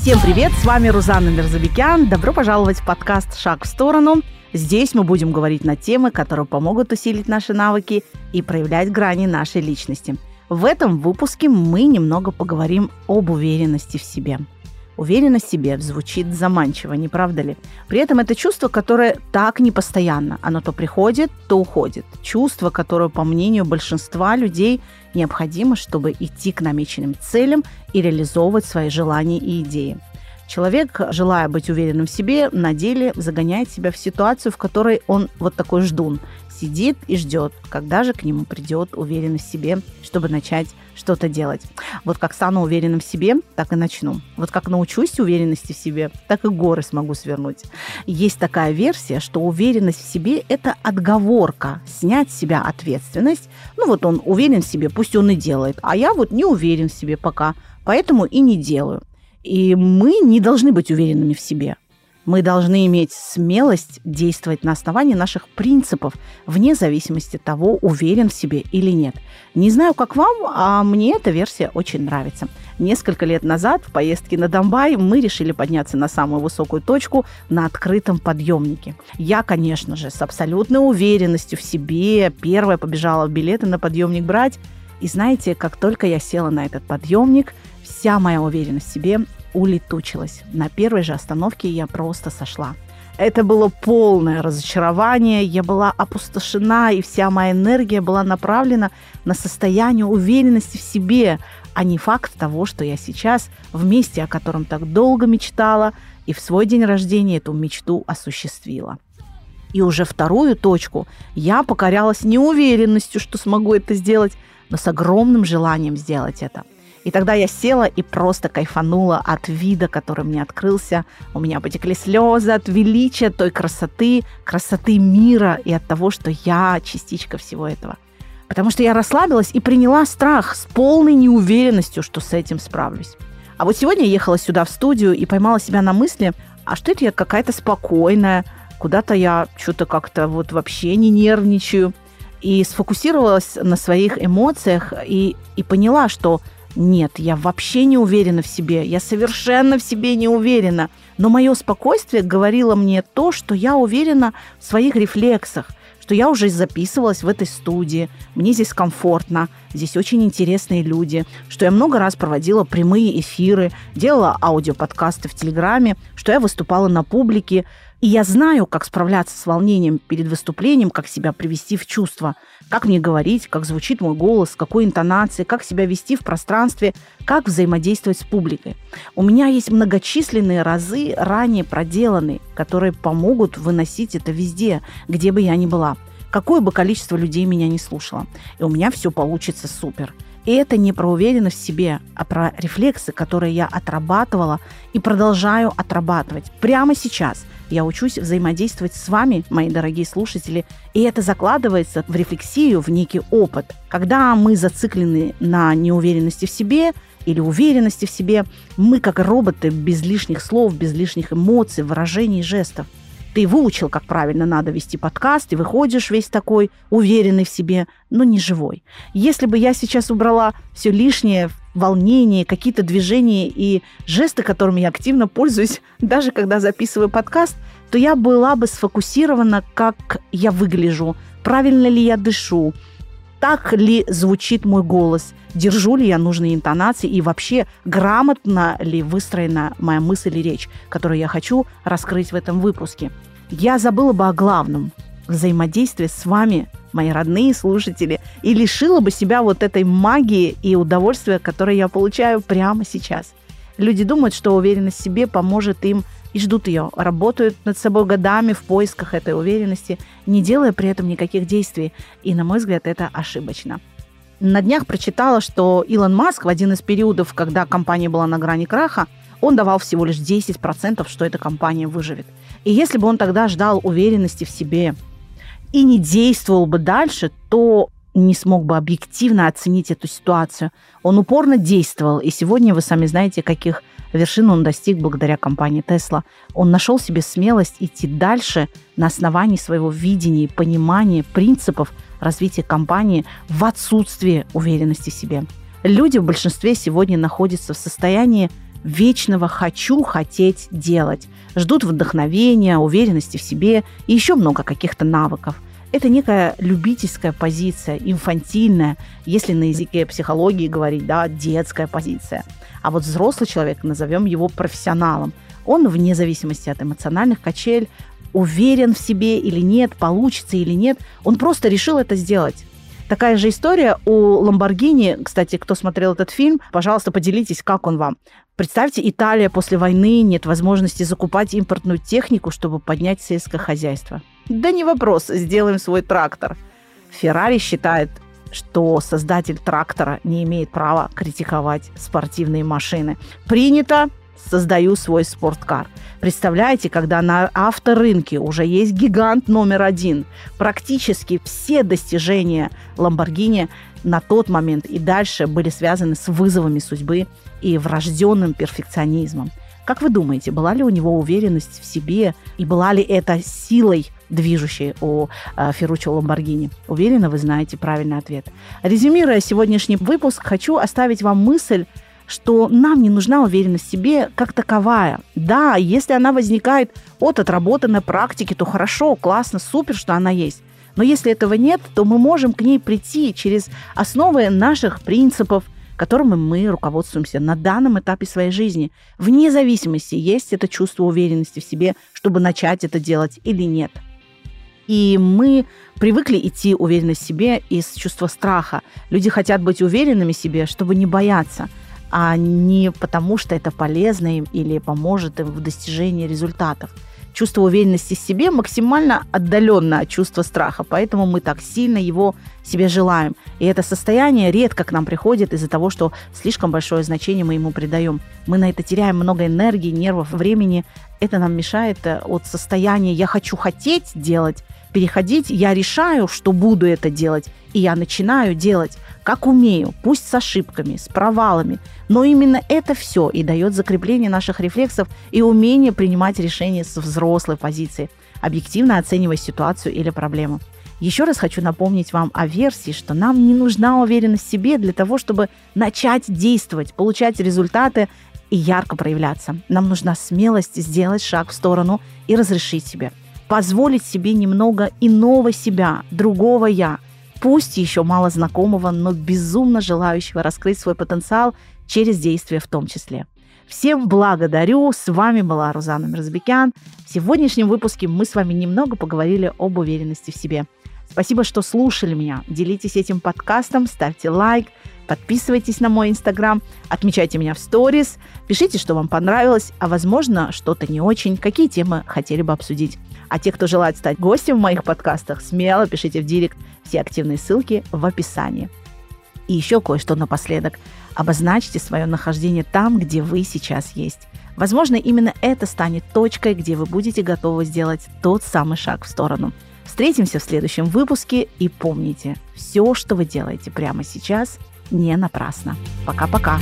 Всем привет, с вами Рузанна Мерзабекян. Добро пожаловать в подкаст «Шаг в сторону». Здесь мы будем говорить на темы, которые помогут усилить наши навыки и проявлять грани нашей личности. В этом выпуске мы немного поговорим об уверенности в себе – Уверенность в себе звучит заманчиво, не правда ли? При этом это чувство, которое так непостоянно. Оно то приходит, то уходит. Чувство, которое, по мнению большинства людей, необходимо, чтобы идти к намеченным целям и реализовывать свои желания и идеи. Человек, желая быть уверенным в себе, на деле загоняет себя в ситуацию, в которой он вот такой ждун, сидит и ждет, когда же к нему придет уверенность в себе, чтобы начать что-то делать. Вот как стану уверенным в себе, так и начну. Вот как научусь уверенности в себе, так и горы смогу свернуть. Есть такая версия, что уверенность в себе – это отговорка, снять с себя ответственность. Ну вот он уверен в себе, пусть он и делает, а я вот не уверен в себе пока, поэтому и не делаю. И мы не должны быть уверенными в себе. Мы должны иметь смелость действовать на основании наших принципов, вне зависимости от того, уверен в себе или нет. Не знаю, как вам, а мне эта версия очень нравится. Несколько лет назад в поездке на Донбай мы решили подняться на самую высокую точку на открытом подъемнике. Я, конечно же, с абсолютной уверенностью в себе первая побежала билеты на подъемник брать. И знаете, как только я села на этот подъемник, вся моя уверенность в себе улетучилась. На первой же остановке я просто сошла. Это было полное разочарование, я была опустошена, и вся моя энергия была направлена на состояние уверенности в себе, а не факт того, что я сейчас в месте, о котором так долго мечтала, и в свой день рождения эту мечту осуществила. И уже вторую точку я покорялась неуверенностью, что смогу это сделать, но с огромным желанием сделать это – и тогда я села и просто кайфанула от вида, который мне открылся. У меня потекли слезы от величия той красоты, красоты мира и от того, что я частичка всего этого. Потому что я расслабилась и приняла страх с полной неуверенностью, что с этим справлюсь. А вот сегодня я ехала сюда в студию и поймала себя на мысли, а что это я какая-то спокойная, куда-то я что-то как-то вот вообще не нервничаю. И сфокусировалась на своих эмоциях и, и поняла, что нет, я вообще не уверена в себе, я совершенно в себе не уверена. Но мое спокойствие говорило мне то, что я уверена в своих рефлексах, что я уже записывалась в этой студии, мне здесь комфортно, здесь очень интересные люди, что я много раз проводила прямые эфиры, делала аудиоподкасты в Телеграме, что я выступала на публике, и я знаю, как справляться с волнением перед выступлением, как себя привести в чувство, как мне говорить, как звучит мой голос, какой интонацией, как себя вести в пространстве, как взаимодействовать с публикой. У меня есть многочисленные разы, ранее проделанные, которые помогут выносить это везде, где бы я ни была. Какое бы количество людей меня не слушало. И у меня все получится супер. И это не про уверенность в себе, а про рефлексы, которые я отрабатывала и продолжаю отрабатывать прямо сейчас – я учусь взаимодействовать с вами, мои дорогие слушатели, и это закладывается в рефлексию, в некий опыт. Когда мы зациклены на неуверенности в себе или уверенности в себе, мы как роботы без лишних слов, без лишних эмоций, выражений, жестов – ты выучил, как правильно надо вести подкаст, и выходишь весь такой уверенный в себе, но не живой. Если бы я сейчас убрала все лишнее, волнение, какие-то движения и жесты, которыми я активно пользуюсь, даже когда записываю подкаст, то я была бы сфокусирована, как я выгляжу, правильно ли я дышу, так ли звучит мой голос, держу ли я нужные интонации и вообще грамотно ли выстроена моя мысль и речь, которую я хочу раскрыть в этом выпуске. Я забыла бы о главном – взаимодействии с вами, мои родные слушатели, и лишила бы себя вот этой магии и удовольствия, которое я получаю прямо сейчас. Люди думают, что уверенность в себе поможет им и ждут ее, работают над собой годами в поисках этой уверенности, не делая при этом никаких действий. И, на мой взгляд, это ошибочно. На днях прочитала, что Илон Маск в один из периодов, когда компания была на грани краха, он давал всего лишь 10%, что эта компания выживет. И если бы он тогда ждал уверенности в себе и не действовал бы дальше, то не смог бы объективно оценить эту ситуацию. Он упорно действовал, и сегодня вы сами знаете, каких вершин он достиг благодаря компании Tesla. Он нашел себе смелость идти дальше на основании своего видения и понимания принципов развития компании в отсутствии уверенности в себе. Люди в большинстве сегодня находятся в состоянии вечного «хочу, хотеть, делать». Ждут вдохновения, уверенности в себе и еще много каких-то навыков. Это некая любительская позиция, инфантильная, если на языке психологии говорить, да, детская позиция. А вот взрослый человек, назовем его профессионалом, он вне зависимости от эмоциональных качель, уверен в себе или нет, получится или нет, он просто решил это сделать. Такая же история у Ламборгини. Кстати, кто смотрел этот фильм, пожалуйста, поделитесь, как он вам. Представьте, Италия после войны, нет возможности закупать импортную технику, чтобы поднять сельское хозяйство. Да не вопрос, сделаем свой трактор. Феррари считает, что создатель трактора не имеет права критиковать спортивные машины. Принято, создаю свой спорткар. Представляете, когда на авторынке уже есть гигант номер один, практически все достижения Lamborghini на тот момент и дальше были связаны с вызовами судьбы и врожденным перфекционизмом. Как вы думаете, была ли у него уверенность в себе и была ли это силой движущей у э, Ферруччо Ламборгини? Уверена, вы знаете правильный ответ. Резюмируя сегодняшний выпуск, хочу оставить вам мысль, что нам не нужна уверенность в себе как таковая. Да, если она возникает от отработанной практики, то хорошо, классно, супер, что она есть. Но если этого нет, то мы можем к ней прийти через основы наших принципов, которыми мы руководствуемся на данном этапе своей жизни, вне зависимости, есть это чувство уверенности в себе, чтобы начать это делать или нет. И мы привыкли идти уверенность в себе из чувства страха. Люди хотят быть уверенными в себе, чтобы не бояться – а не потому, что это полезно им или поможет им в достижении результатов. Чувство уверенности в себе максимально отдаленно от чувства страха, поэтому мы так сильно его себе желаем. И это состояние редко к нам приходит из-за того, что слишком большое значение мы ему придаем. Мы на это теряем много энергии, нервов, времени. Это нам мешает э, от состояния «я хочу хотеть делать» переходить, я решаю, что буду это делать, и я начинаю делать, как умею, пусть с ошибками, с провалами, но именно это все и дает закрепление наших рефлексов и умение принимать решения с взрослой позиции, объективно оценивая ситуацию или проблему. Еще раз хочу напомнить вам о версии, что нам не нужна уверенность в себе для того, чтобы начать действовать, получать результаты и ярко проявляться. Нам нужна смелость сделать шаг в сторону и разрешить себе – позволить себе немного иного себя, другого я, пусть еще мало знакомого, но безумно желающего раскрыть свой потенциал через действия в том числе. Всем благодарю. С вами была Рузана Мирзабекян. В сегодняшнем выпуске мы с вами немного поговорили об уверенности в себе. Спасибо, что слушали меня. Делитесь этим подкастом, ставьте лайк, подписывайтесь на мой инстаграм, отмечайте меня в сторис, пишите, что вам понравилось, а возможно, что-то не очень, какие темы хотели бы обсудить. А те, кто желает стать гостем в моих подкастах, смело пишите в директ. Все активные ссылки в описании. И еще кое-что напоследок. Обозначьте свое нахождение там, где вы сейчас есть. Возможно, именно это станет точкой, где вы будете готовы сделать тот самый шаг в сторону. Встретимся в следующем выпуске и помните, все, что вы делаете прямо сейчас, не напрасно. Пока-пока.